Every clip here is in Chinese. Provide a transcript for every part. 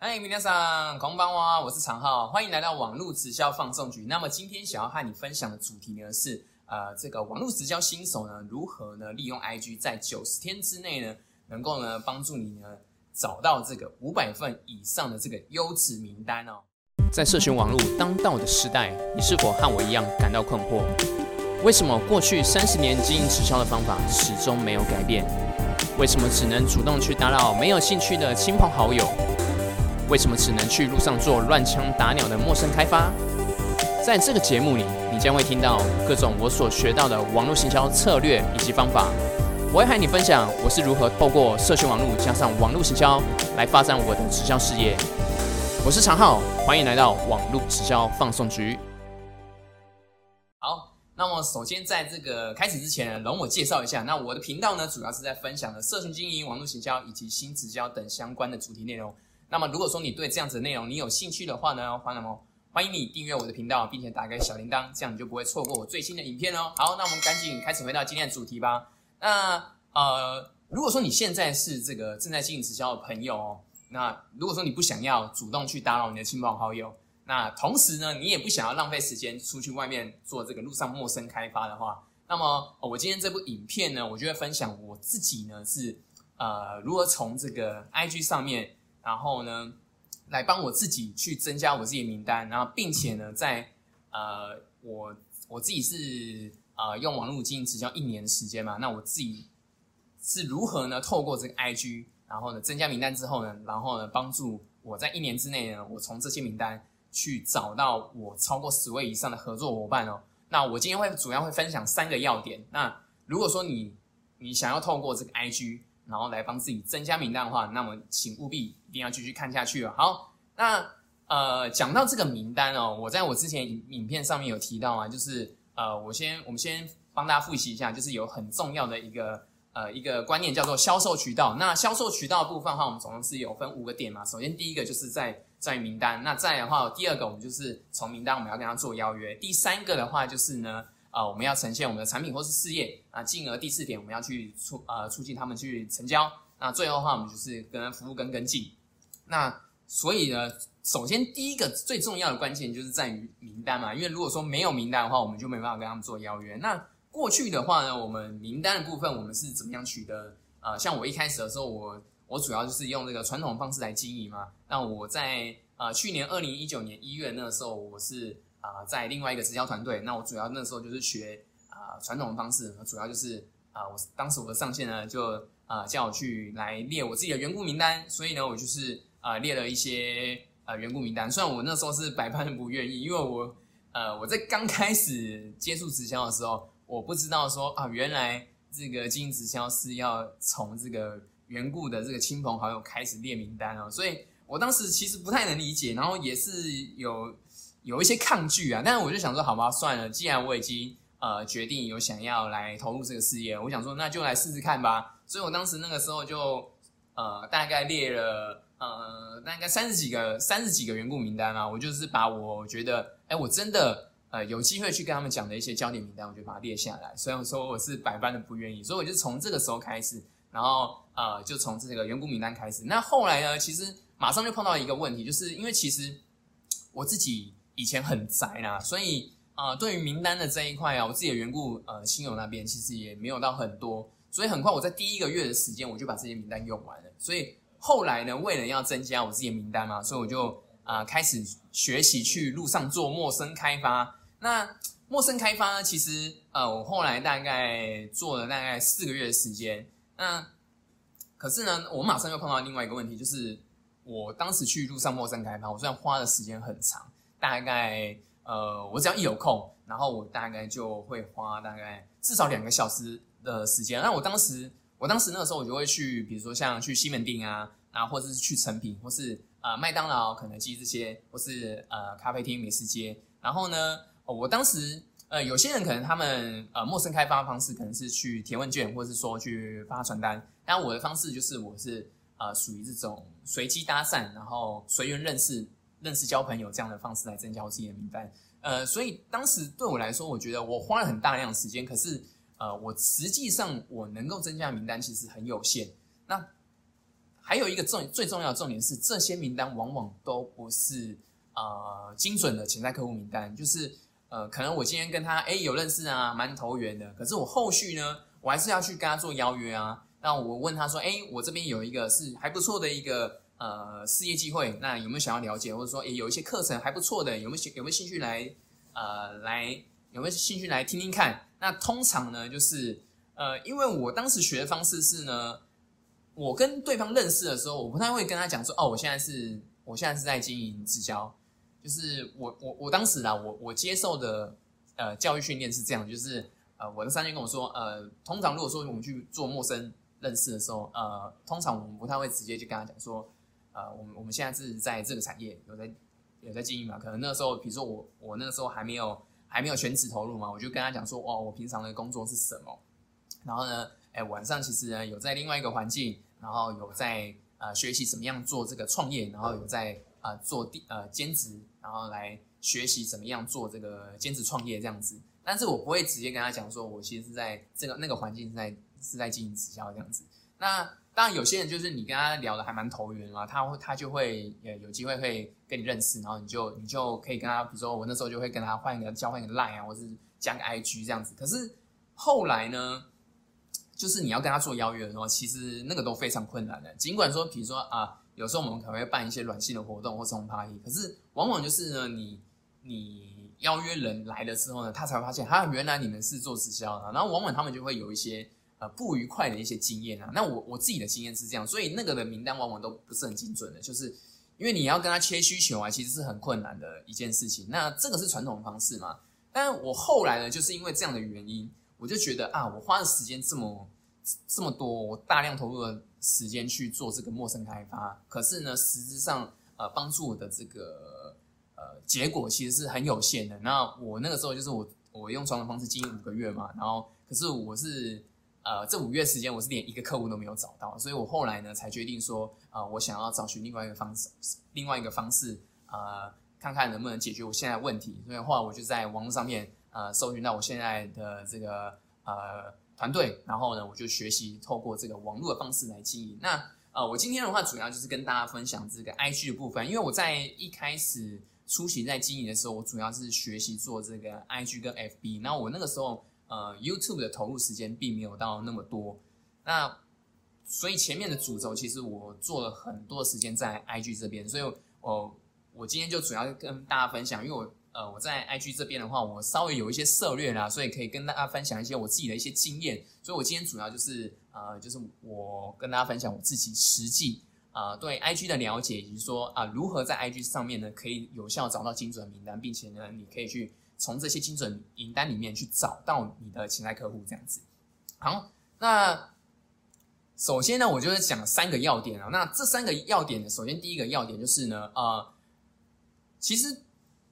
嗨，皆さん、こんばんは，我是常浩，欢迎来到网络直销放送局。那么今天想要和你分享的主题呢是，呃，这个网络直销新手呢如何呢利用 IG 在九十天之内呢，能够呢帮助你呢找到这个五百份以上的这个优质名单哦。在社群网络当道的时代，你是否和我一样感到困惑？为什么过去三十年经营直销的方法始终没有改变？为什么只能主动去打扰没有兴趣的亲朋好友？ 为什么只能去路上做乱枪打鸟的陌生开发？在这个节目里，你将会听到各种我所学到的网络行销策略以及方法。我会和你分享我是如何透过社群网络加上网络行销来发展我的直销事业。我是常浩，欢迎来到网络直销放送局。好，那么首先在这个开始之前呢，容我介绍一下，那我的频道呢，主要是在分享的社群经营、网络行销以及新直销等相关的主题内容。那么，如果说你对这样子的内容你有兴趣的话呢，欢迎欢迎你订阅我的频道，并且打开小铃铛，这样你就不会错过我最新的影片哦。好，那我们赶紧开始回到今天的主题吧。那呃，如果说你现在是这个正在经营直销的朋友哦，那如果说你不想要主动去打扰你的亲朋好友，那同时呢，你也不想要浪费时间出去外面做这个路上陌生开发的话，那么我今天这部影片呢，我就会分享我自己呢是呃如何从这个 IG 上面。然后呢，来帮我自己去增加我自己的名单，然后并且呢，在呃，我我自己是呃用网络经营直销一年的时间嘛，那我自己是如何呢？透过这个 IG，然后呢增加名单之后呢，然后呢帮助我在一年之内呢，我从这些名单去找到我超过十位以上的合作伙伴哦。那我今天会主要会分享三个要点。那如果说你你想要透过这个 IG，然后来帮自己增加名单的话，那么请务必一定要继续看下去了。好，那呃，讲到这个名单哦，我在我之前影影片上面有提到啊，就是呃，我先我们先帮大家复习一下，就是有很重要的一个呃一个观念叫做销售渠道。那销售渠道部分的话，我们总共是有分五个点嘛。首先第一个就是在在名单，那再的话，第二个我们就是从名单我们要跟他做邀约。第三个的话就是呢。啊，我们要呈现我们的产品或是事业啊，进而第四点我们要去促呃促进他们去成交。那最后的话，我们就是跟服务跟跟进。那所以呢，首先第一个最重要的关键就是在于名单嘛，因为如果说没有名单的话，我们就没办法跟他们做邀约。那过去的话呢，我们名单的部分我们是怎么样取得？呃，像我一开始的时候，我我主要就是用这个传统方式来经营嘛。那我在呃去年二零一九年一月那个时候，我是。啊，在另外一个直销团队，那我主要那时候就是学啊传统的方式，主要就是啊，我当时我的上线呢就啊叫我去来列我自己的员工名单，所以呢我就是啊列了一些呃员工名单，虽然我那时候是百般不愿意，因为我呃我在刚开始接触直销的时候，我不知道说啊原来这个经营直销是要从这个缘故的这个亲朋好友开始列名单哦，所以我当时其实不太能理解，然后也是有。有一些抗拒啊，但是我就想说，好吧，算了，既然我已经呃决定有想要来投入这个事业，我想说那就来试试看吧。所以我当时那个时候就呃大概列了呃大概三十几个三十几个员工名单啊，我就是把我觉得哎我真的呃有机会去跟他们讲的一些焦点名单，我就把它列下来。虽然说我是百般的不愿意，所以我就从这个时候开始，然后呃就从这个员工名单开始。那后来呢，其实马上就碰到一个问题，就是因为其实我自己。以前很宅啦，所以啊，对于名单的这一块啊，我自己的缘故，呃，亲友那边其实也没有到很多，所以很快我在第一个月的时间，我就把这些名单用完了。所以后来呢，为了要增加我自己的名单嘛，所以我就啊开始学习去路上做陌生开发。那陌生开发呢，其实呃，我后来大概做了大概四个月的时间。那可是呢，我马上又碰到另外一个问题，就是我当时去路上陌生开发，我虽然花的时间很长。大概呃，我只要一有空，然后我大概就会花大概至少两个小时的时间。那我当时，我当时那个时候，我就会去，比如说像去西门町啊，然后或者是去成品，或是呃麦当劳、肯德基这些，或是呃咖啡厅、美食街。然后呢，我当时呃有些人可能他们呃陌生开发方式可能是去填问卷，或是说去发传单。但我的方式就是我是呃属于这种随机搭讪，然后随缘认识。认识交朋友这样的方式来增加我自己的名单，呃，所以当时对我来说，我觉得我花了很大量的时间，可是呃，我实际上我能够增加的名单其实很有限。那还有一个重最重要的重点是，这些名单往往都不是呃精准的潜在客户名单，就是呃可能我今天跟他哎有认识啊，蛮投缘的，可是我后续呢，我还是要去跟他做邀约啊。那我问他说，哎，我这边有一个是还不错的一个呃事业机会，那有没有想要了解，或者说诶有一些课程还不错的，有没有有没有兴趣来呃来有没有兴趣来听听看？那通常呢，就是呃因为我当时学的方式是呢。我跟对方认识的时候，我不太会跟他讲说，哦，我现在是，我现在是在经营直销，就是我我我当时啊，我我接受的呃教育训练是这样，就是呃我的三军跟我说，呃，通常如果说我们去做陌生认识的时候，呃，通常我们不太会直接就跟他讲说，呃，我们我们现在是在这个产业有在有在经营嘛，可能那时候，比如说我我那个时候还没有还没有全职投入嘛，我就跟他讲说，哦，我平常的工作是什么，然后呢。哎，晚上其实呢有在另外一个环境，然后有在呃学习怎么样做这个创业，然后有在呃做第呃兼职，然后来学习怎么样做这个兼职创业这样子。但是我不会直接跟他讲说，我其实是在这个那个环境是在是在经营直销这样子。那当然有些人就是你跟他聊的还蛮投缘啊，他会他就会呃有机会会跟你认识，然后你就你就可以跟他，比如说我那时候就会跟他换一个交换一个 line 啊，或是加个 IG 这样子。可是后来呢？就是你要跟他做邀约的时候，其实那个都非常困难的。尽管说，比如说啊，有时候我们可能会办一些软性的活动或生日 party，可是往往就是呢，你你邀约人来的时候呢，他才发现，啊，原来你们是做直销的。然后往往他们就会有一些呃不愉快的一些经验啊。那我我自己的经验是这样，所以那个的名单往往都不是很精准的，就是因为你要跟他切需求啊，其实是很困难的一件事情。那这个是传统方式嘛？但我后来呢，就是因为这样的原因。我就觉得啊，我花的时间这么这么多，我大量投入的时间去做这个陌生开发，可是呢，实质上呃帮助我的这个呃结果其实是很有限的。那我那个时候就是我我用传统方式经营五个月嘛，然后可是我是呃这五月时间我是连一个客户都没有找到，所以我后来呢才决定说啊，我想要找寻另外一个方式，另外一个方式呃看看能不能解决我现在问题。所以后来我就在网络上面。呃，搜寻到我现在的这个呃团队，然后呢，我就学习透过这个网络的方式来经营。那呃，我今天的话主要就是跟大家分享这个 IG 的部分，因为我在一开始初期在经营的时候，我主要是学习做这个 IG 跟 FB。那我那个时候呃 YouTube 的投入时间并没有到那么多，那所以前面的主轴其实我做了很多时间在 IG 这边，所以我我今天就主要跟大家分享，因为我。呃，我在 IG 这边的话，我稍微有一些策略啦，所以可以跟大家分享一些我自己的一些经验。所以我今天主要就是呃，就是我跟大家分享我自己实际啊对 IG 的了解，以及说啊如何在 IG 上面呢可以有效找到精准名单，并且呢你可以去从这些精准名单里面去找到你的潜在客户这样子。好，那首先呢，我就是讲三个要点啊。那这三个要点呢，首先第一个要点就是呢，呃，其实。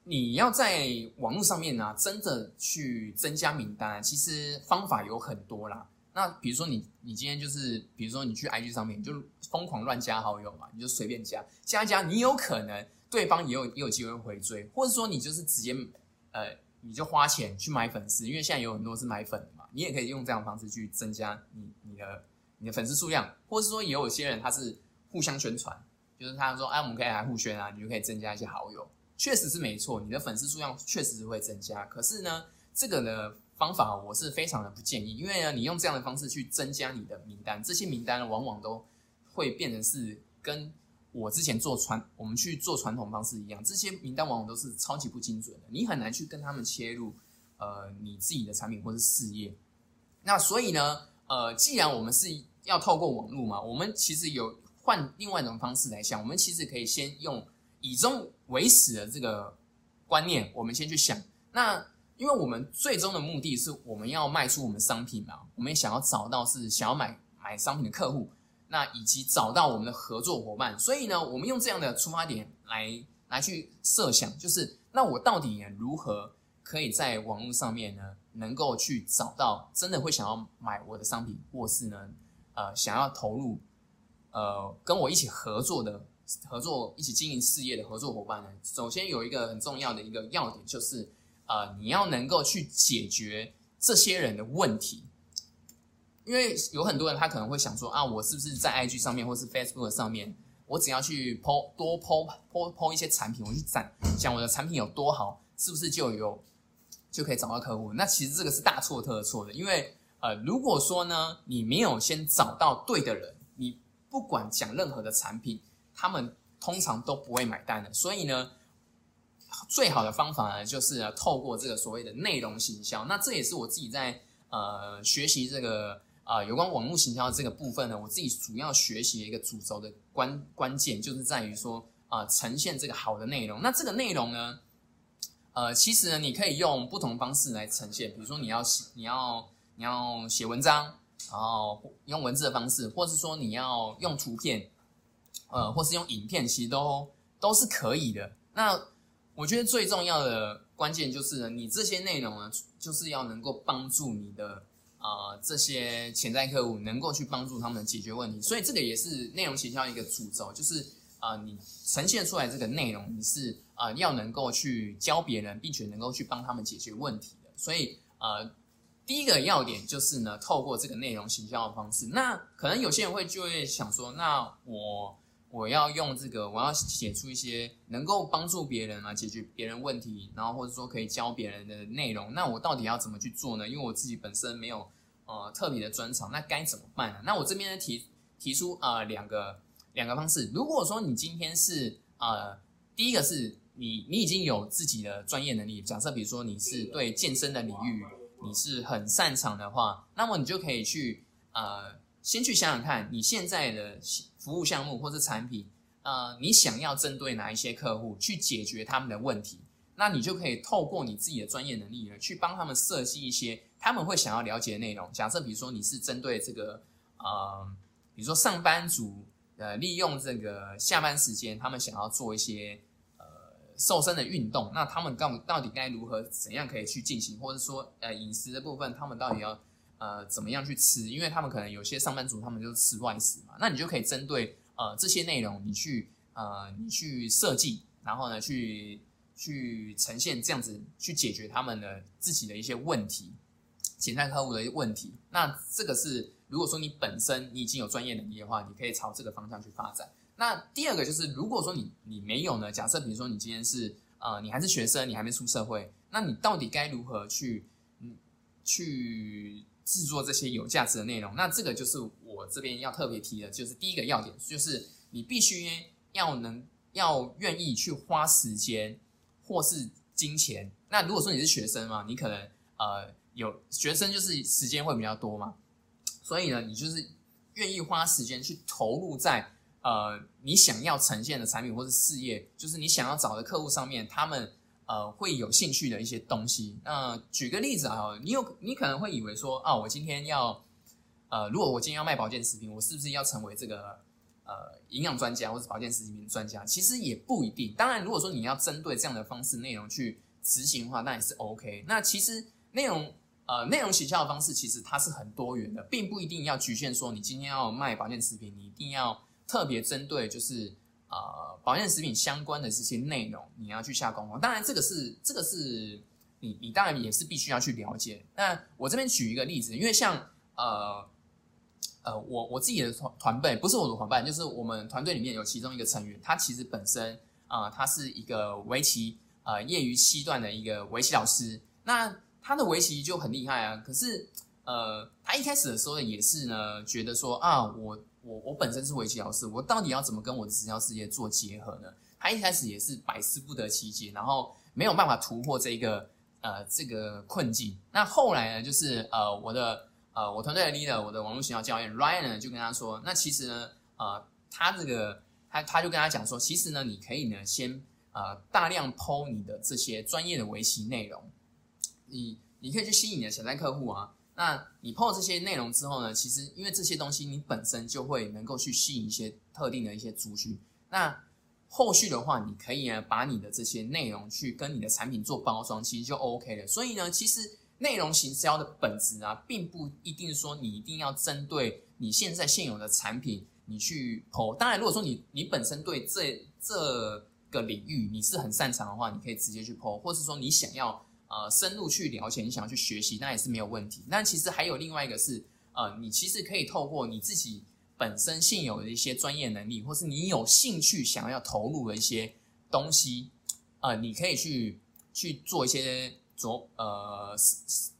你要在网络上面呢，真的去增加名单，其实方法有很多啦。那比如说你，你今天就是，比如说你去 IG 上面，你就疯狂乱加好友嘛，你就随便加，加加，你有可能对方也有也有机会回追，或者说你就是直接，呃，你就花钱去买粉丝，因为现在有很多是买粉的嘛，你也可以用这样的方式去增加你你的你的粉丝数量，或者是说也有些人他是互相宣传，就是他说，哎，我们可以来互宣啊，你就可以增加一些好友。确实是没错，你的粉丝数量确实是会增加。可是呢，这个的方法我是非常的不建议，因为呢，你用这样的方式去增加你的名单，这些名单往往都会变成是跟我之前做传我们去做传统方式一样，这些名单往往都是超级不精准的，你很难去跟他们切入呃你自己的产品或者事业。那所以呢，呃，既然我们是要透过网络嘛，我们其实有换另外一种方式来想，我们其实可以先用。以终为始的这个观念，我们先去想。那因为我们最终的目的是我们要卖出我们商品嘛，我们也想要找到是想要买买商品的客户，那以及找到我们的合作伙伴。所以呢，我们用这样的出发点来来去设想，就是那我到底如何可以在网络上面呢，能够去找到真的会想要买我的商品，或是呢，呃，想要投入，呃，跟我一起合作的。合作一起经营事业的合作伙伴呢，首先有一个很重要的一个要点，就是呃，你要能够去解决这些人的问题。因为有很多人他可能会想说啊，我是不是在 IG 上面或是 Facebook 上面，我只要去 PO 多 PO PO PO 一些产品，我去讲讲我的产品有多好，是不是就有就可以找到客户？那其实这个是大错特错的，因为呃，如果说呢，你没有先找到对的人，你不管讲任何的产品，他们通常都不会买单的。所以呢，最好的方法呢，就是透过这个所谓的内容行销。那这也是我自己在呃学习这个啊有关网络行销这个部分呢，我自己主要学习的一个主轴的关关键，就是在于说啊呈现这个好的内容。那这个内容呢，呃，其实呢，你可以用不同方式来呈现，比如说你要写你要你要写文章，然后用文字的方式，或是说你要用图片，呃，或是用影片，其实都都是可以的。那我觉得最重要的关键就是呢你这些内容呢，就是要能够帮助你的啊这些潜在客户，能够去帮助他们解决问题。所以这个也是内容营销一个主轴，就是啊你呈现出来这个内容，你是啊要能够去教别人，并且能够去帮他们解决问题的。所以呃第一个要点就是呢，透过这个内容行销的方式。那可能有些人会就会想说，那我。我要用这个，我要写出一些能够帮助别人啊，解决别人问题，然后或者说可以教别人的内容。那我到底要怎么去做呢？因为我自己本身没有呃特别的专长，那该怎么办呢？那我这边呢提提出啊两个两个方式。如果说你今天是呃第一个是你你已经有自己的专业能力，假设比如说你是对健身的领域你是很擅长的话，那么你就可以去呃。先去想想看，你现在的服务项目或是产品，呃，你想要针对哪一些客户去解决他们的问题？那你就可以透过你自己的专业能力呢，去帮他们设计一些他们会想要了解的内容。假设比如说你是针对这个，呃，比如说上班族，呃，利用这个下班时间，他们想要做一些呃瘦身的运动，那他们到到底该如何怎样可以去进行，或者说呃饮食的部分，他们到底要？呃，怎么样去吃？因为他们可能有些上班族，他们就是吃外食嘛。那你就可以针对呃这些内容，你去呃你去设计，然后呢去去呈现这样子去解决他们的自己的一些问题，潜在客户的问题。那这个是如果说你本身你已经有专业能力的话，你可以朝这个方向去发展。那第二个就是，如果说你你没有呢？假设比如说你今天是呃你还是学生，你还没出社会，那你到底该如何去嗯去？制作这些有价值的内容，那这个就是我这边要特别提的，就是第一个要点，就是你必须要能要愿意去花时间或是金钱。那如果说你是学生嘛，你可能呃有学生就是时间会比较多嘛，所以呢，你就是愿意花时间去投入在呃你想要呈现的产品或是事业，就是你想要找的客户上面，他们。呃，会有兴趣的一些东西。那举个例子啊，你有你可能会以为说，啊，我今天要，呃，如果我今天要卖保健食品，我是不是要成为这个呃营养专家或者保健食品专家？其实也不一定。当然，如果说你要针对这样的方式内容去执行的话，那也是 OK。那其实内容呃内容营销的方式其实它是很多元的，并不一定要局限说你今天要卖保健食品，你一定要特别针对就是。呃，保健食品相关的这些内容，你要去下功夫。当然，这个是这个是你你当然也是必须要去了解。那我这边举一个例子，因为像呃呃，我我自己的团团队不是我的伙伴，就是我们团队里面有其中一个成员，他其实本身啊，他是一个围棋呃业余七段的一个围棋老师。那他的围棋就很厉害啊，可是呃，他一开始的时候也是呢，觉得说啊，我。我我本身是围棋老师，我到底要怎么跟我的直销事业做结合呢？他一开始也是百思不得其解，然后没有办法突破这一个呃这个困境。那后来呢，就是呃我的呃我团队的 leader，我的网络学校教练 Ryan 呢就跟他说，那其实呢呃他这个他他就跟他讲说，其实呢你可以呢先呃大量剖你的这些专业的围棋内容，你你可以去吸引你的潜在客户啊。那你破这些内容之后呢？其实因为这些东西，你本身就会能够去吸引一些特定的一些族群。那后续的话，你可以呢把你的这些内容去跟你的产品做包装，其实就 OK 了。所以呢，其实内容行销的本质啊，并不一定说你一定要针对你现在现有的产品你去破。当然，如果说你你本身对这这个领域你是很擅长的话，你可以直接去破，或是说你想要。呃，深入去了解，你想要去学习，那也是没有问题。那其实还有另外一个是，呃，你其实可以透过你自己本身现有的一些专业能力，或是你有兴趣想要投入的一些东西，呃，你可以去去做一些着呃，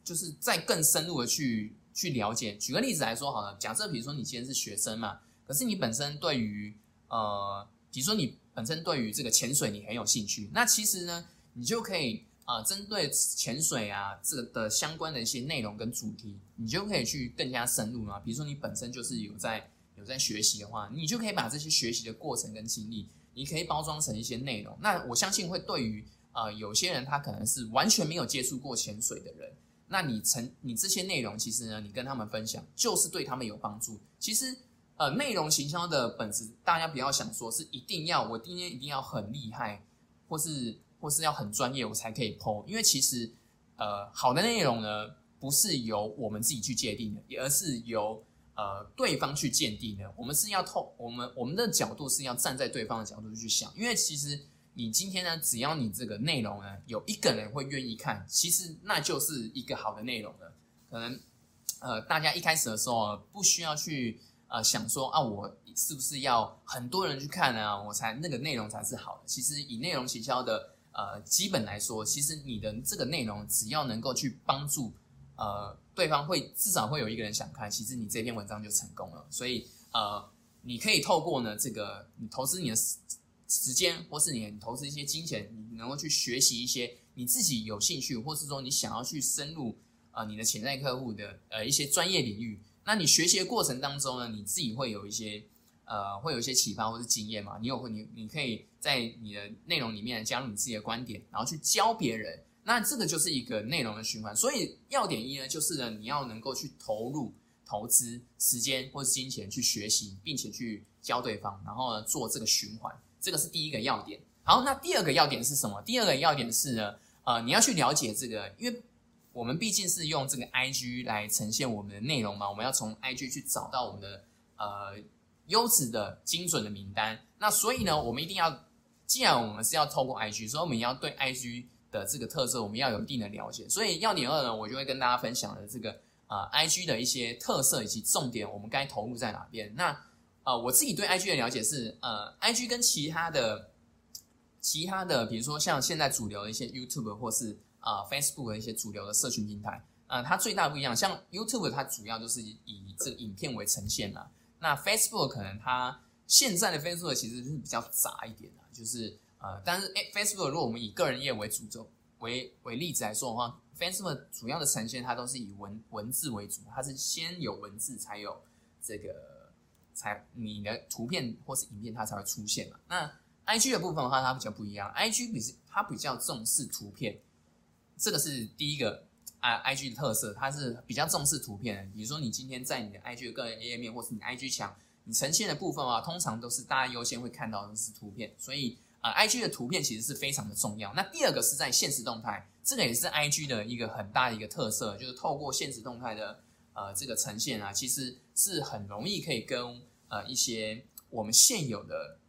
就是再更深入的去去了解。举个例子来说好了，假设比如说你今天是学生嘛，可是你本身对于呃，比如说你本身对于这个潜水你很有兴趣，那其实呢，你就可以。啊，针对潜水啊，这的相关的一些内容跟主题，你就可以去更加深入嘛。比如说你本身就是有在有在学习的话，你就可以把这些学习的过程跟经历，你可以包装成一些内容。那我相信会对于呃有些人他可能是完全没有接触过潜水的人，那你成你这些内容其实呢，你跟他们分享就是对他们有帮助。其实呃内容行销的本质，大家不要想说是一定要我今天一定要很厉害，或是。或是要很专业，我才可以 PO，因为其实，呃，好的内容呢，不是由我们自己去界定的，而是由呃对方去鉴定的。我们是要透我们我们的角度是要站在对方的角度去想，因为其实你今天呢，只要你这个内容呢，有一个人会愿意看，其实那就是一个好的内容了。可能呃，大家一开始的时候不需要去呃想说啊，我是不是要很多人去看呢，我才那个内容才是好的。其实以内容行销的。呃，基本来说，其实你的这个内容只要能够去帮助呃对方，会至少会有一个人想看，其实你这篇文章就成功了。所以呃，你可以透过呢这个，你投资你的时间，或是你投资一些金钱，你能够去学习一些你自己有兴趣，或是说你想要去深入啊你的潜在客户的呃一些专业领域。那你学习的过程当中呢，你自己会有一些。呃，会有一些启发或是经验嘛？你有你你可以在你的内容里面加入你自己的观点，然后去教别人。那这个就是一个内容的循环。所以要点一呢，就是呢，你要能够去投入投资时间或是金钱去学习，并且去教对方，然后呢做这个循环。这个是第一个要点。好，那第二个要点是什么？第二个要点是呢，呃，你要去了解这个，因为我们毕竟是用这个 IG 来呈现我们的内容嘛，我们要从 IG 去找到我们的呃。优质的、精准的名单，那所以呢，我们一定要，既然我们是要透过 IG，所以我们要对 IG 的这个特色，我们要有一定的了解。所以要点二呢，我就会跟大家分享的这个啊，IG 的一些特色以及重点，我们该投入在哪边。那呃，我自己对 IG 的了解是，呃，IG 跟其他的、其他的，比如说像现在主流的一些 YouTube 或是啊 Facebook 的一些主流的社群平台，呃，它最大不一样，像 YouTube 它主要就是以这个影片为呈现嘛。那 Facebook 可能它现在的 Facebook 其实是比较杂一点的，就是呃，但是诶 Facebook 如果我们以个人业为主轴为为例子来说的话，Facebook 主要的呈现它都是以文文字为主，它是先有文字才有这个才你的图片或是影片它才会出现嘛。那 IG 的部分的话，它比较不一样，IG 比它比较重视图片，这个是第一个。啊，I G 的特色，它是比较重视图片。比如说，你今天在你的 I G 个人页面，或是你 I G 墙，你呈现的部分啊，通常都是大家优先会看到的是图片。所以啊，I G 的图片其实是非常的重要。那第二个是在现实动态，这个也是 I G 的一个很大的一个特色，就是透过现实动态的呃这个呈现啊，其实是很容易可以跟呃一些我们现有的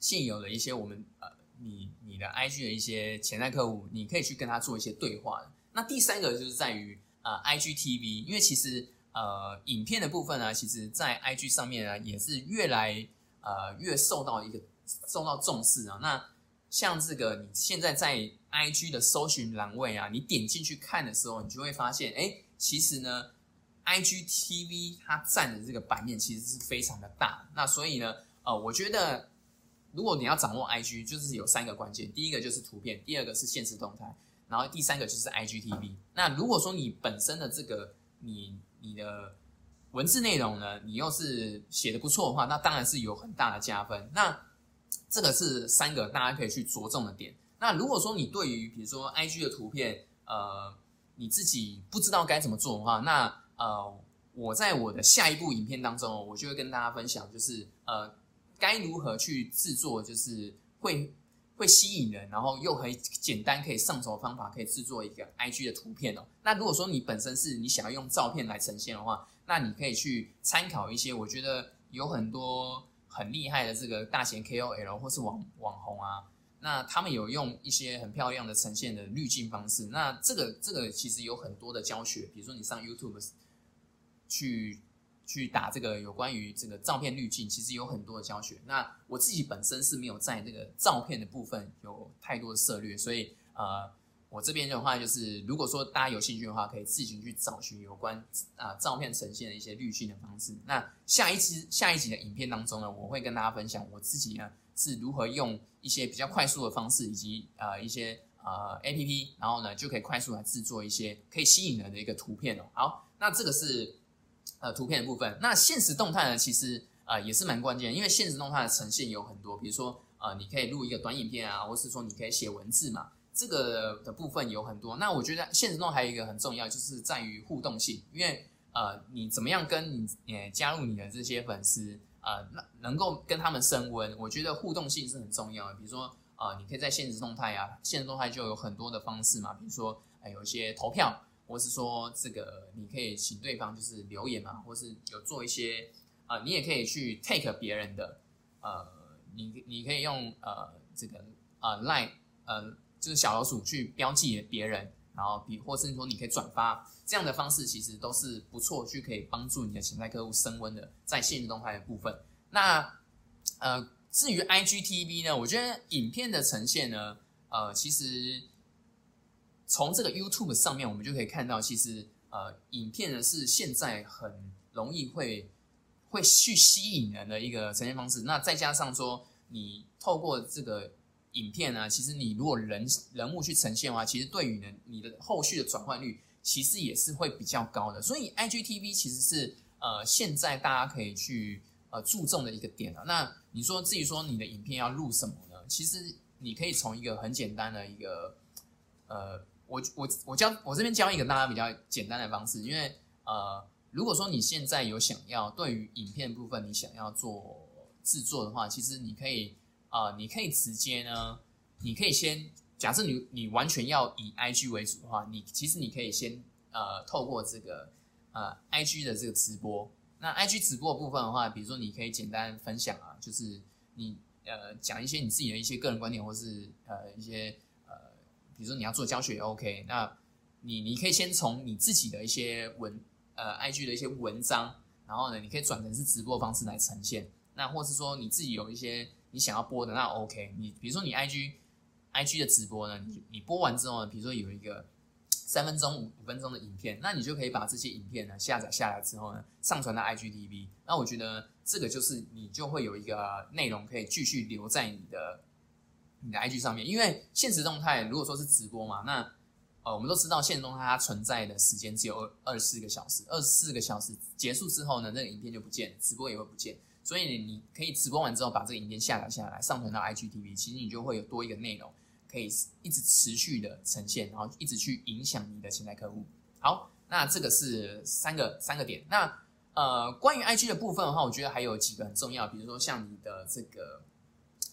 现有的一些我们呃你你的 I G 的一些潜在客户，你可以去跟他做一些对话的。那第三个就是在于呃，IGTV，因为其实呃，影片的部分呢，其实在 IG 上面呢，也是越来呃越受到一个受到重视啊。那像这个你现在在 IG 的搜寻栏位啊，你点进去看的时候，你就会发现，哎，其实呢，IGTV 它占的这个版面其实是非常的大。那所以呢，呃，我觉得如果你要掌握 IG，就是有三个关键，第一个就是图片，第二个是现实动态。然后第三个就是 IGTV。那如果说你本身的这个你你的文字内容呢，你又是写的不错的话，那当然是有很大的加分。那这个是三个大家可以去着重的点。那如果说你对于比如说 IG 的图片，呃，你自己不知道该怎么做的话，那呃，我在我的下一部影片当中，我就会跟大家分享，就是呃，该如何去制作，就是会。会吸引人，然后又很简单可以上手的方法，可以制作一个 IG 的图片哦。那如果说你本身是你想要用照片来呈现的话，那你可以去参考一些，我觉得有很多很厉害的这个大型 KOL 或是网网红啊，那他们有用一些很漂亮的呈现的滤镜方式。那这个这个其实有很多的教学，比如说你上 YouTube 去去打这个有关于这个照片滤镜，其实有很多的教学。那我自己本身是没有在这个照片的部分有太多的策略，所以呃。我这边的话，就是如果说大家有兴趣的话，可以自行去找寻有关啊照片呈现的一些滤镜的方式。那下一期下一集的影片当中呢，我会跟大家分享我自己呢是如何用一些比较快速的方式，以及呃一些呃 A P P，然后呢就可以快速来制作一些可以吸引人的一个图片哦。好，那这个是呃图片的部分。那现实动态呢，其实呃也是蛮关键，因为现实动态的呈现有很多，比如说呃你可以录一个短影片啊，或是说你可以写文字嘛。这个的部分有很多，那我觉得现实中还有一个很重要，就是在于互动性，因为呃，你怎么样跟你呃加入你的这些粉丝呃，那能够跟他们升温，我觉得互动性是很重要的。比如说呃，你可以在现实动态啊，现实动态就有很多的方式嘛，比如说呃有一些投票，或是说这个你可以请对方就是留言嘛，或是有做一些啊，你也可以去 take 别人的呃，你你可以用呃这个呃 line 呃。就是小老鼠去标记别人，然后比或是说你可以转发这样的方式，其实都是不错，去可以帮助你的潜在客户升温的，在现实动态的部分。那呃，至于 IGTV 呢，我觉得影片的呈现呢，呃，其实从这个 YouTube 上面我们就可以看到，其实呃，影片呢是现在很容易会会去吸引人的一个呈现方式。那再加上说，你透过这个。影片呢，其实你如果人人物去呈现的话，其实对于呢你的后续的转换率，其实也是会比较高的。所以 IGTV 其实是呃现在大家可以去呃注重的一个点啊。那你说至于说你的影片要录什么呢？其实你可以从一个很简单的一个呃，我我我教我这边教一个大家比较简单的方式，因为呃如果说你现在有想要对于影片部分你想要做制作的话，其实你可以。啊，你可以直接呢，你可以先假设你你完全要以 IG 为主的话，你其实你可以先呃透过这个呃 IG 的这个直播，那 IG 直播的部分的话，比如说你可以简单分享啊，就是你呃讲一些你自己的一些个人观点，或是呃一些比如说你要做教学也 OK，那你你可以先从你自己的一些文呃 IG 的一些文章，然后呢你可以转成是直播方式来呈现，那或是说你自己有一些。你想要播的那 OK，你比如说你 IG IG 的直播呢，你你播完之后呢，比如说有一个三分钟五五分钟的影片，那你就可以把这些影片呢下载下来之后呢，上传到 IGTV。那我觉得这个就是你就会有一个内容可以继续留在你的你的 IG 上面，因为现实动态如果说是直播嘛，那呃我们都知道现实动态它存在的时间只有二二十四个小时，二十四个小时结束之后呢，那个影片就不见，直播也会不见。所以你可以直播完之后把这个影片下载下来，上传到 IGTV，其实你就会有多一个内容，可以一直持续的呈现，然后一直去影响你的潜在客户。好，那这个是三个三个点。那呃，关于 IG 的部分的话，我觉得还有几个很重要，比如说像你的这个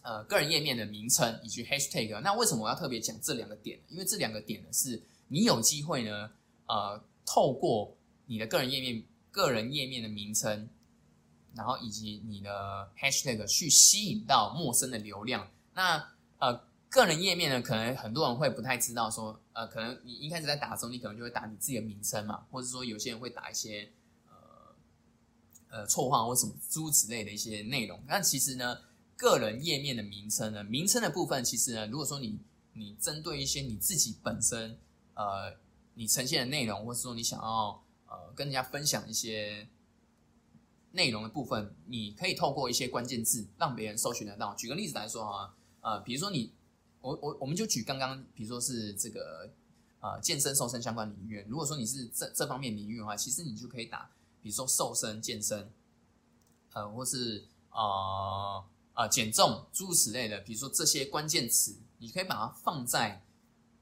呃个人页面的名称以及 Hashtag。那为什么我要特别讲这两个点呢？因为这两个点呢，是你有机会呢，呃，透过你的个人页面个人页面的名称。然后以及你的 hashtag 去吸引到陌生的流量。那呃，个人页面呢，可能很多人会不太知道说，呃，可能你一开始在打的时候，你可能就会打你自己的名称嘛，或者说有些人会打一些呃呃错话或什么诸如此类的一些内容。那其实呢，个人页面的名称呢，名称的部分，其实呢，如果说你你针对一些你自己本身呃你呈现的内容，或者说你想要呃跟人家分享一些。内容的部分，你可以透过一些关键字让别人搜寻得到。举个例子来说啊，呃，比如说你，我我我们就举刚刚，比如说是这个呃健身瘦身相关领域。如果说你是这这方面领域的话，其实你就可以打，比如说瘦身健身，呃，或是呃呃减重诸如此类的，比如说这些关键词，你可以把它放在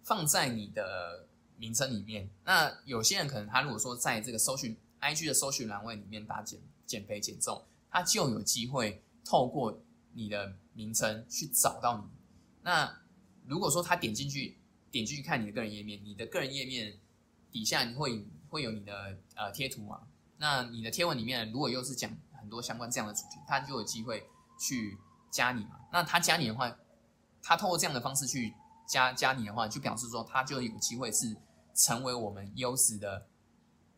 放在你的名称里面。那有些人可能他如果说在这个搜寻 IG 的搜寻栏位里面打减。减肥减重，他就有机会透过你的名称去找到你。那如果说他点进去，点进去看你的个人页面，你的个人页面底下你会会有你的呃贴图嘛？那你的贴文里面如果又是讲很多相关这样的主题，他就有机会去加你嘛？那他加你的话，他透过这样的方式去加加你的话，就表示说他就有机会是成为我们优质的。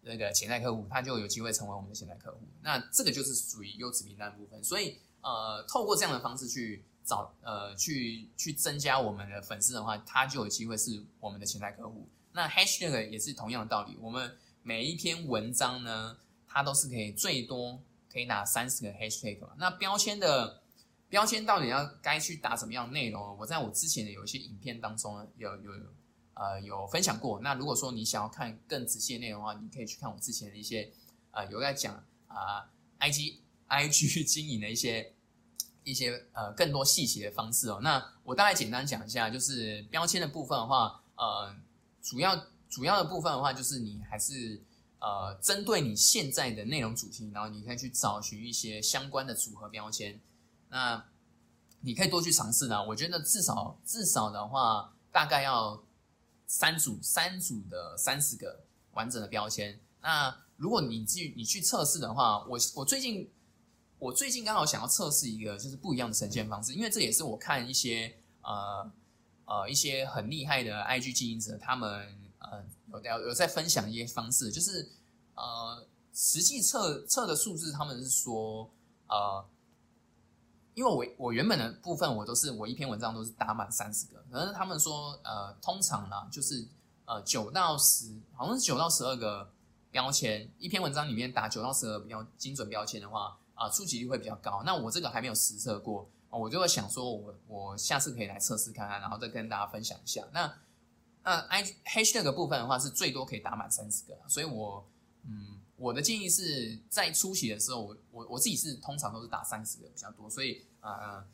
那个潜在客户，他就有机会成为我们的潜在客户。那这个就是属于优质名单部分。所以呃，透过这样的方式去找呃去去增加我们的粉丝的话，他就有机会是我们的潜在客户。那 hashtag 也是同样的道理，我们每一篇文章呢，它都是可以最多可以打三十个 hashtag 嘛。那标签的标签到底要该去打什么样的内容？我在我之前的有一些影片当中呢，有有呃有分享过。那如果说你想要看更仔细的内容的话，你可以去看我之前的一些呃有在讲啊 IG IG 经营的一些一些呃更多细节的方式哦。那我大概简单讲一下，就是标签的部分的话，呃。主要主要的部分的话，就是你还是呃针对你现在的内容主题，然后你可以去找寻一些相关的组合标签。那你可以多去尝试呢。我觉得至少至少的话，大概要三组三组的三十个完整的标签。那如果你去你去测试的话，我我最近我最近刚好想要测试一个就是不一样的呈现方式，因为这也是我看一些呃。呃，一些很厉害的 IG 经营者，他们有有在分享一些方式，就是呃实际测测的数字，他们是说呃，因为我我原本的部分我都是我一篇文章都是打满三十个，可是他们说呃通常呢就是呃九到十，好像是九到十二个标签，一篇文章里面打九到十二比较精准标签的话啊，触及率会比较高。那我这个还没有实测过。我就会想说，我我下次可以来测试看看，然后再跟大家分享一下。那那 i hashtag 部分的话，是最多可以打满三十个，所以我嗯，我的建议是在初期的时候，我我我自己是通常都是打三十个比较多，所以呃，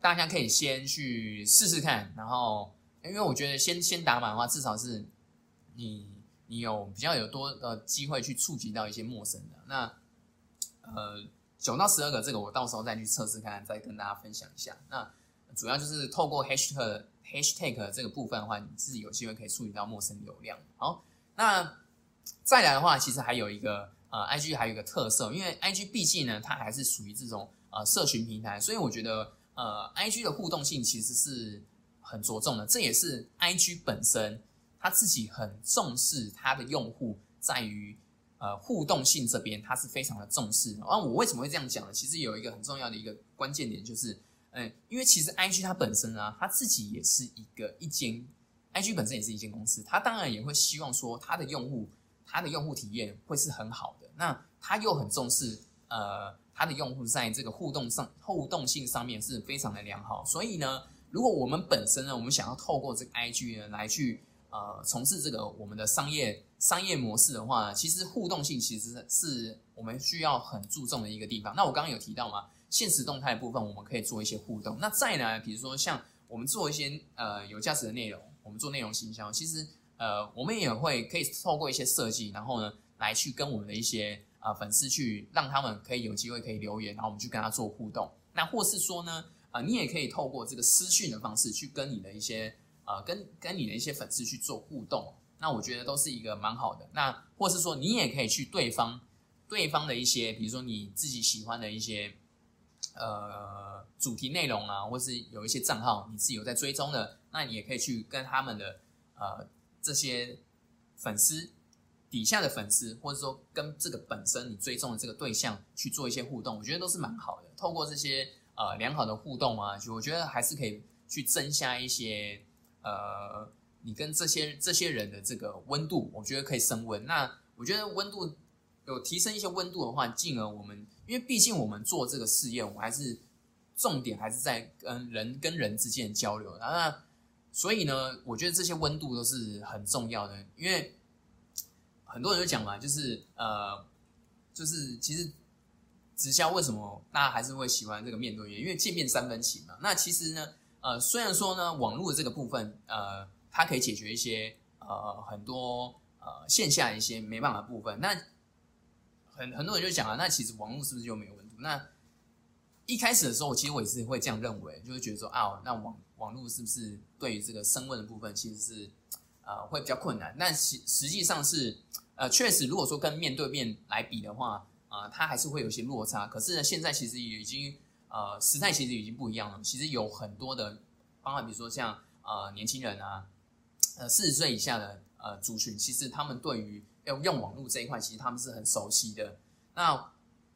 大家可以先去试试看，然后因为我觉得先先打满的话，至少是你你有比较有多的机会去触及到一些陌生的那呃。九到十二个，这个我到时候再去测试看，再跟大家分享一下。那主要就是透过 hashtag hashtag 这个部分的话，你自己有机会可以处理到陌生流量。好，那再来的话，其实还有一个呃，IG 还有一个特色，因为 IG 毕竟呢，它还是属于这种呃社群平台，所以我觉得呃，IG 的互动性其实是很着重的。这也是 IG 本身它自己很重视它的用户在于。呃，互动性这边它是非常的重视。啊，我为什么会这样讲呢？其实有一个很重要的一个关键点，就是，嗯，因为其实 IG 它本身啊，它自己也是一个一间，IG 本身也是一间公司，它当然也会希望说它的用户，它的用户体验会是很好的。那它又很重视，呃，它的用户在这个互动上，互动性上面是非常的良好。所以呢，如果我们本身呢，我们想要透过这个 IG 呢来去。呃，从事这个我们的商业商业模式的话，其实互动性其实是我们需要很注重的一个地方。那我刚刚有提到嘛，现实动态部分我们可以做一些互动。那再来，比如说像我们做一些呃有价值的内容，我们做内容行销，其实呃我们也会可以透过一些设计，然后呢来去跟我们的一些呃粉丝去让他们可以有机会可以留言，然后我们去跟他做互动。那或是说呢，呃你也可以透过这个私讯的方式去跟你的一些。呃，跟跟你的一些粉丝去做互动，那我觉得都是一个蛮好的。那或是说，你也可以去对方对方的一些，比如说你自己喜欢的一些呃主题内容啊，或是有一些账号你自己有在追踪的，那你也可以去跟他们的呃这些粉丝底下的粉丝，或者说跟这个本身你追踪的这个对象去做一些互动，我觉得都是蛮好的。透过这些呃良好的互动啊，就我觉得还是可以去增加一些。呃，你跟这些这些人的这个温度，我觉得可以升温。那我觉得温度有提升一些温度的话，进而我们，因为毕竟我们做这个试验，我们还是重点还是在跟人跟人之间交流。那所以呢，我觉得这些温度都是很重要的。因为很多人就讲嘛，就是呃，就是其实直销为什么大家还是会喜欢这个面对面？因为见面三分情嘛。那其实呢？呃，虽然说呢，网络这个部分，呃，它可以解决一些呃很多呃线下一些没办法部分。那很很多人就讲啊，那其实网络是不是就没有温度？那一开始的时候，其实我也是会这样认为，就会觉得说啊，那网网络是不是对于这个升温的部分，其实是呃会比较困难？但实实际上是呃确实，如果说跟面对面来比的话，啊，它还是会有些落差。可是呢，现在其实也已经。呃，时代其实已经不一样了。其实有很多的方案，比如说像呃年轻人啊，呃四十岁以下的呃族群，其实他们对于用用网络这一块，其实他们是很熟悉的。那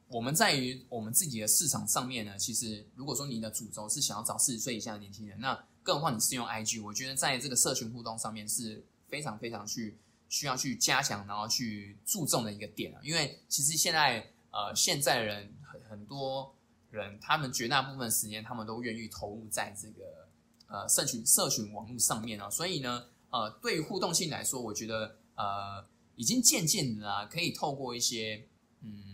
我们在于我们自己的市场上面呢，其实如果说你的主轴是想要找四十岁以下的年轻人，那更何况你是用 IG，我觉得在这个社群互动上面是非常非常去需要去加强，然后去注重的一个点啊。因为其实现在呃现在人很很多人，他们绝大部分时间他们都愿意投入在这个呃社群社群网络上面啊。所以呢，呃，对于互动性来说，我觉得呃已经渐渐的啊，可以透过一些嗯。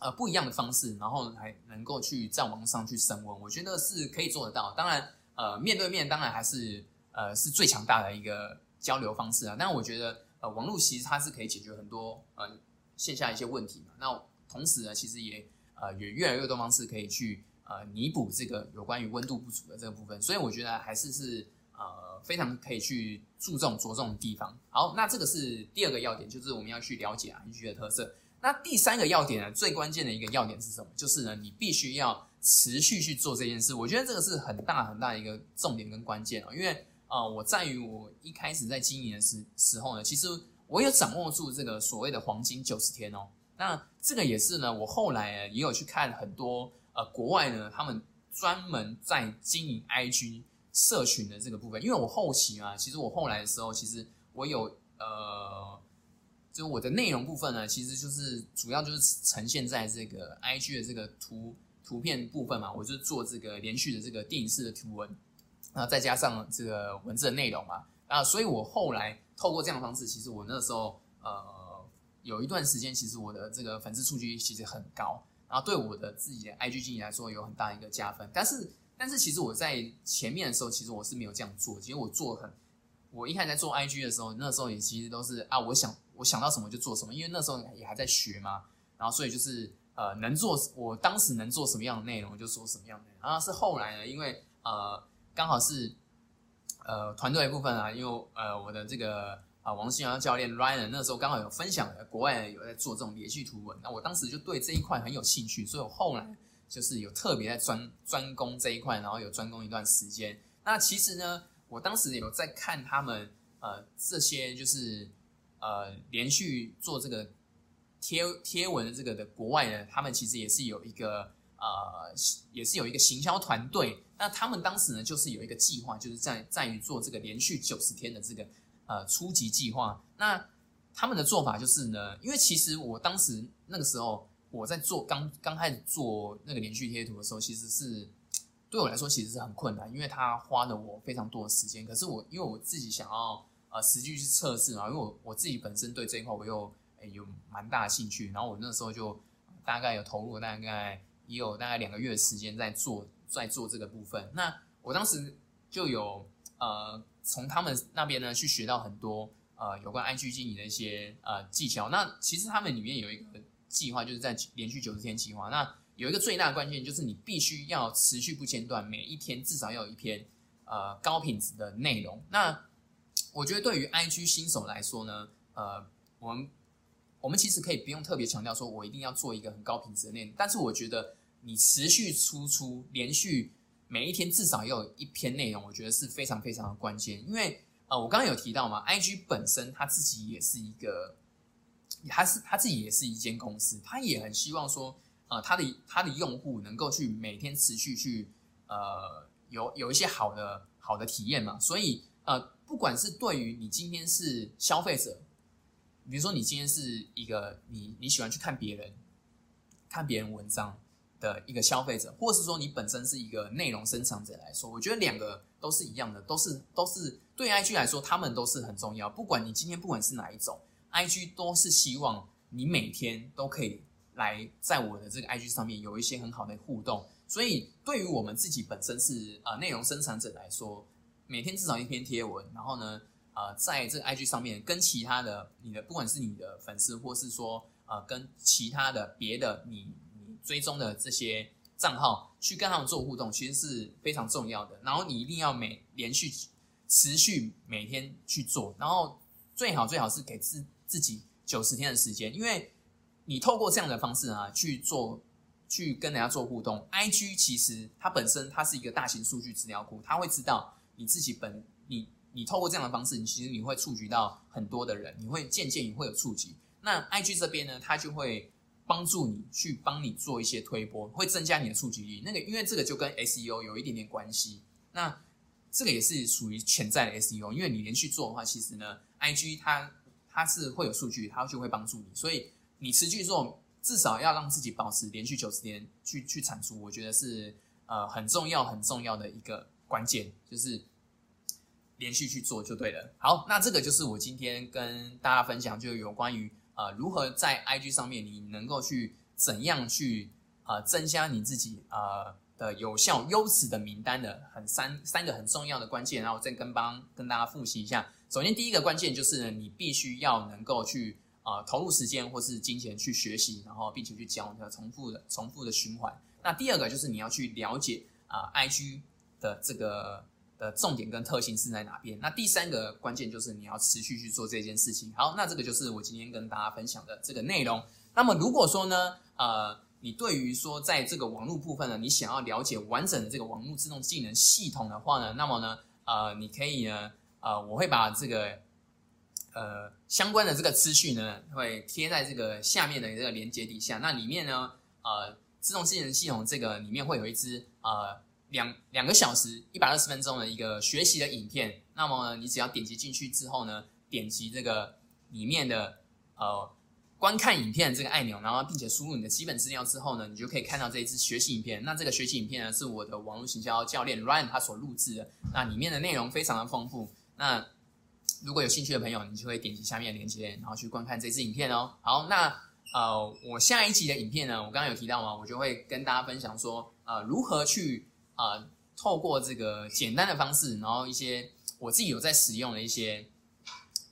呃，不一样的方式，然后还能够去在网上去升温，我觉得是可以做得到。当然，呃，面对面当然还是呃是最强大的一个交流方式啊。但我觉得，呃，网络其实它是可以解决很多呃线下一些问题嘛。那同时呢，其实也呃也越来越多方式可以去呃弥补这个有关于温度不足的这个部分。所以我觉得还是是呃非常可以去注重着重的地方。好，那这个是第二个要点，就是我们要去了解 IG 的特色。那第三个要点呢，最关键的一个要点是什么？就是呢，你必须要持续去做这件事。我觉得这个是很大很大的一个重点跟关键哦。因为呃，我在于我一开始在经营的时时候呢，其实我有掌握住这个所谓的黄金九十天哦。那这个也是呢，我后来也有去看很多呃国外呢，他们专门在经营 IG 社群的这个部分。因为我后期啊，其实我后来的时候，其实我有呃。就我的内容部分呢，其实就是主要就是呈现在这个 I G 的这个图图片部分嘛，我就做这个连续的这个电影式的图文，然后再加上这个文字的内容嘛，啊，所以我后来透过这样的方式，其实我那时候呃有一段时间，其实我的这个粉丝数据其实很高，然后对我的自己的 I G 经营来说有很大一个加分。但是但是其实我在前面的时候，其实我是没有这样做，其实我做很，我一开始在做 I G 的时候，那时候也其实都是啊，我想。我想到什么就做什么，因为那时候也还在学嘛，然后所以就是呃能做，我当时能做什么样的内容就说什么样的。然后是后来呢，因为呃刚好是呃团队部分啊，因为呃我的这个啊王新阳教练 Ryan 那时候刚好有分享，国外有在做这种连续图文，那我当时就对这一块很有兴趣，所以我后来就是有特别在专专攻这一块，然后有专攻一段时间。那其实呢，我当时有在看他们呃这些就是。呃，连续做这个贴贴文的这个的国外的，他们其实也是有一个呃，也是有一个行销团队。那他们当时呢，就是有一个计划，就是在在于做这个连续九十天的这个呃初级计划。那他们的做法就是呢，因为其实我当时那个时候我在做刚刚开始做那个连续贴图的时候，其实是对我来说其实是很困难，因为他花了我非常多的时间。可是我因为我自己想要。呃，实际去测试嘛，因为我我自己本身对这一块我又诶有蛮大的兴趣，然后我那时候就大概有投入大概也有大概两个月的时间在做在做这个部分。那我当时就有呃从他们那边呢去学到很多呃有关 IG 经营的一些呃技巧。那其实他们里面有一个计划，就是在连续九十天计划。那有一个最大的关键就是你必须要持续不间断，每一天至少要有一篇呃高品质的内容。那我觉得对于 IG 新手来说呢，呃，我们我们其实可以不用特别强调说，我一定要做一个很高品质的内容。但是我觉得你持续输出，连续每一天至少要有一篇内容，我觉得是非常非常的关键。因为呃，我刚刚有提到嘛，IG 本身它自己也是一个，他是他自己也是一间公司，他也很希望说，呃，他的他的用户能够去每天持续去呃有有一些好的好的体验嘛，所以呃。不管是对于你今天是消费者，比如说你今天是一个你你喜欢去看别人看别人文章的一个消费者，或是说你本身是一个内容生产者来说，我觉得两个都是一样的，都是都是对 IG 来说，他们都是很重要。不管你今天不管是哪一种，IG 都是希望你每天都可以来在我的这个 IG 上面有一些很好的互动。所以对于我们自己本身是呃内容生产者来说，每天至少一篇贴文，然后呢，呃，在这个 IG 上面跟其他的你的不管是你的粉丝，或是说呃跟其他的别的你你追踪的这些账号去跟他们做互动，其实是非常重要的。然后你一定要每连续持续每天去做，然后最好最好是给自自己九十天的时间，因为你透过这样的方式啊去做去跟人家做互动，IG 其实它本身它是一个大型数据资料库，它会知道。你自己本你你透过这样的方式，你其实你会触及到很多的人，你会渐渐你会有触及。那 IG 这边呢，它就会帮助你去帮你做一些推播，会增加你的触及率。那个因为这个就跟 SEO 有一点点关系。那这个也是属于潜在的 SEO，因为你连续做的话，其实呢，IG 它它是会有数据，它就会帮助你。所以你持续做，至少要让自己保持连续九十天去去产出，我觉得是呃很重要很重要的一个关键，就是连续去做就对了。好，那这个就是我今天跟大家分享，就有关于呃如何在 IG 上面你能够去怎样去呃增加你自己呃的有效优质的名单的很三三个很重要的关键，然后再跟帮跟大家复习一下。首先第一个关键就是呢，你必须要能够去啊投入时间或是金钱去学习，然后并且去教的重复的重复的循环。那第二个就是你要去了解啊 IG 的这个的重点跟特性是在哪边。那第三个关键就是你要持续去做这件事情。好，那这个就是我今天跟大家分享的这个内容。那么如果说呢，呃，你对于说在这个网络部分呢，你想要了解完整的这个网络自动技能系统的话呢，那么呢，呃，你可以呢。呃，我会把这个呃相关的这个资讯呢，会贴在这个下面的这个连接底下。那里面呢，呃，自动智能系统这个里面会有一支呃两两个小时一百二十分钟的一个学习的影片。那么你只要点击进去之后呢，点击这个里面的呃观看影片这个按钮，然后并且输入你的基本资料之后呢，你就可以看到这一支学习影片。那这个学习影片呢，是我的网络行销教练 Ryan 他所录制的。那里面的内容非常的丰富。那如果有兴趣的朋友，你就会点击下面的链接，然后去观看这支影片哦。好，那呃，我下一集的影片呢，我刚刚有提到嘛，我就会跟大家分享说，呃，如何去呃，透过这个简单的方式，然后一些我自己有在使用的一些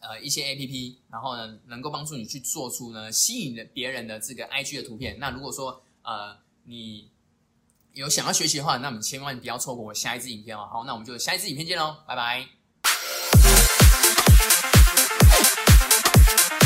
呃一些 A P P，然后呢，能够帮助你去做出呢吸引的别人的这个 I G 的图片。那如果说呃你有想要学习的话，那你千万不要错过我下一支影片哦。好，那我们就下一支影片见喽，拜拜。Thank you.